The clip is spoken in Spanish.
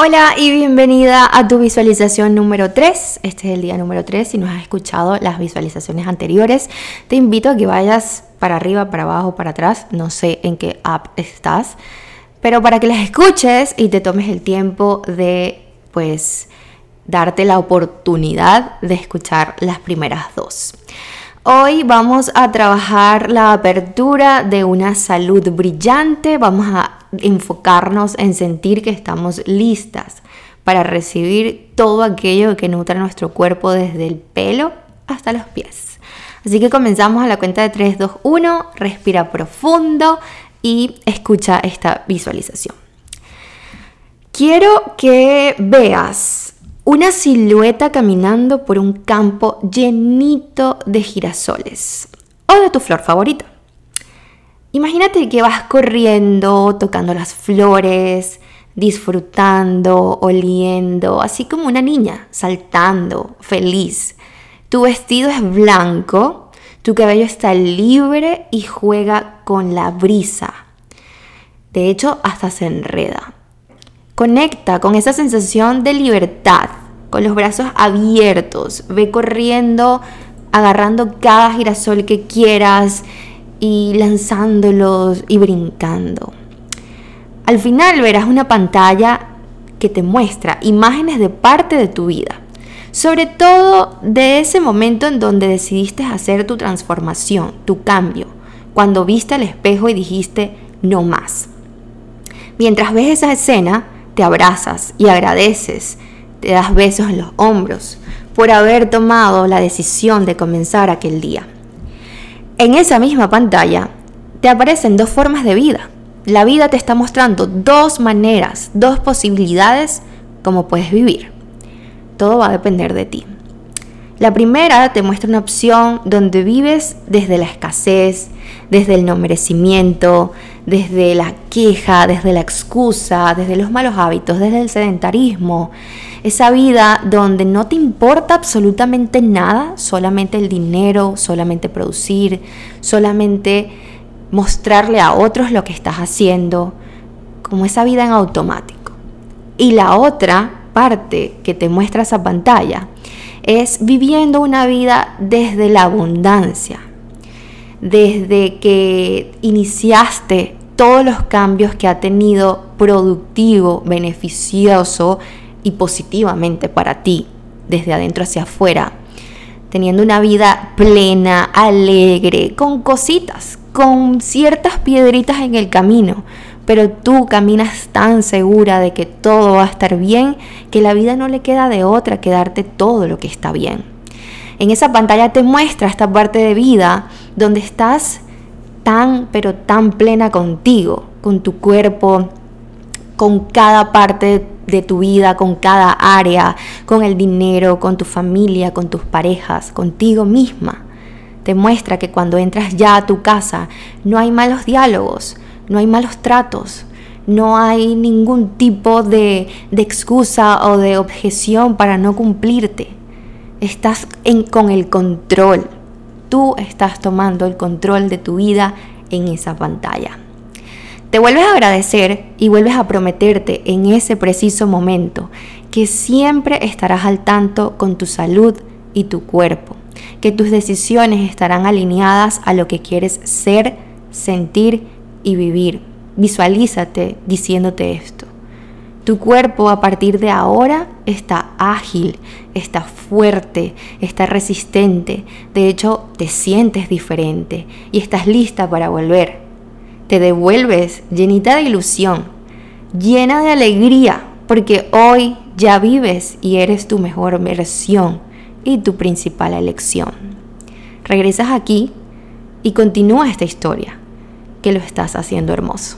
Hola y bienvenida a tu visualización número 3. Este es el día número 3. Si no has escuchado las visualizaciones anteriores, te invito a que vayas para arriba, para abajo, para atrás. No sé en qué app estás, pero para que las escuches y te tomes el tiempo de, pues, darte la oportunidad de escuchar las primeras dos. Hoy vamos a trabajar la apertura de una salud brillante, vamos a enfocarnos en sentir que estamos listas para recibir todo aquello que nutra nuestro cuerpo desde el pelo hasta los pies. Así que comenzamos a la cuenta de 3, 2, 1, respira profundo y escucha esta visualización. Quiero que veas una silueta caminando por un campo llenito de girasoles o de tu flor favorita. Imagínate que vas corriendo, tocando las flores, disfrutando, oliendo, así como una niña, saltando, feliz. Tu vestido es blanco, tu cabello está libre y juega con la brisa. De hecho, hasta se enreda. Conecta con esa sensación de libertad, con los brazos abiertos. Ve corriendo, agarrando cada girasol que quieras y lanzándolos y brincando. Al final verás una pantalla que te muestra imágenes de parte de tu vida. Sobre todo de ese momento en donde decidiste hacer tu transformación, tu cambio, cuando viste al espejo y dijiste no más. Mientras ves esa escena, te abrazas y agradeces, te das besos en los hombros por haber tomado la decisión de comenzar aquel día. En esa misma pantalla te aparecen dos formas de vida. La vida te está mostrando dos maneras, dos posibilidades como puedes vivir. Todo va a depender de ti. La primera te muestra una opción donde vives desde la escasez, desde el no merecimiento, desde la queja, desde la excusa, desde los malos hábitos, desde el sedentarismo. Esa vida donde no te importa absolutamente nada, solamente el dinero, solamente producir, solamente mostrarle a otros lo que estás haciendo, como esa vida en automático. Y la otra parte que te muestra esa pantalla es viviendo una vida desde la abundancia, desde que iniciaste todos los cambios que ha tenido productivo, beneficioso y positivamente para ti, desde adentro hacia afuera, teniendo una vida plena, alegre, con cositas, con ciertas piedritas en el camino, pero tú caminas tan segura de que todo va a estar bien que la vida no le queda de otra que darte todo lo que está bien. En esa pantalla te muestra esta parte de vida donde estás tan, pero tan plena contigo, con tu cuerpo, con cada parte de tu vida, con cada área, con el dinero, con tu familia, con tus parejas, contigo misma. Te muestra que cuando entras ya a tu casa no hay malos diálogos, no hay malos tratos, no hay ningún tipo de, de excusa o de objeción para no cumplirte. Estás con el control. Tú estás tomando el control de tu vida en esa pantalla. Te vuelves a agradecer y vuelves a prometerte en ese preciso momento que siempre estarás al tanto con tu salud y tu cuerpo, que tus decisiones estarán alineadas a lo que quieres ser, sentir y vivir. Visualízate diciéndote esto. Tu cuerpo a partir de ahora está ágil, está fuerte, está resistente. De hecho, te sientes diferente y estás lista para volver. Te devuelves llenita de ilusión, llena de alegría, porque hoy ya vives y eres tu mejor versión y tu principal elección. Regresas aquí y continúa esta historia que lo estás haciendo hermoso.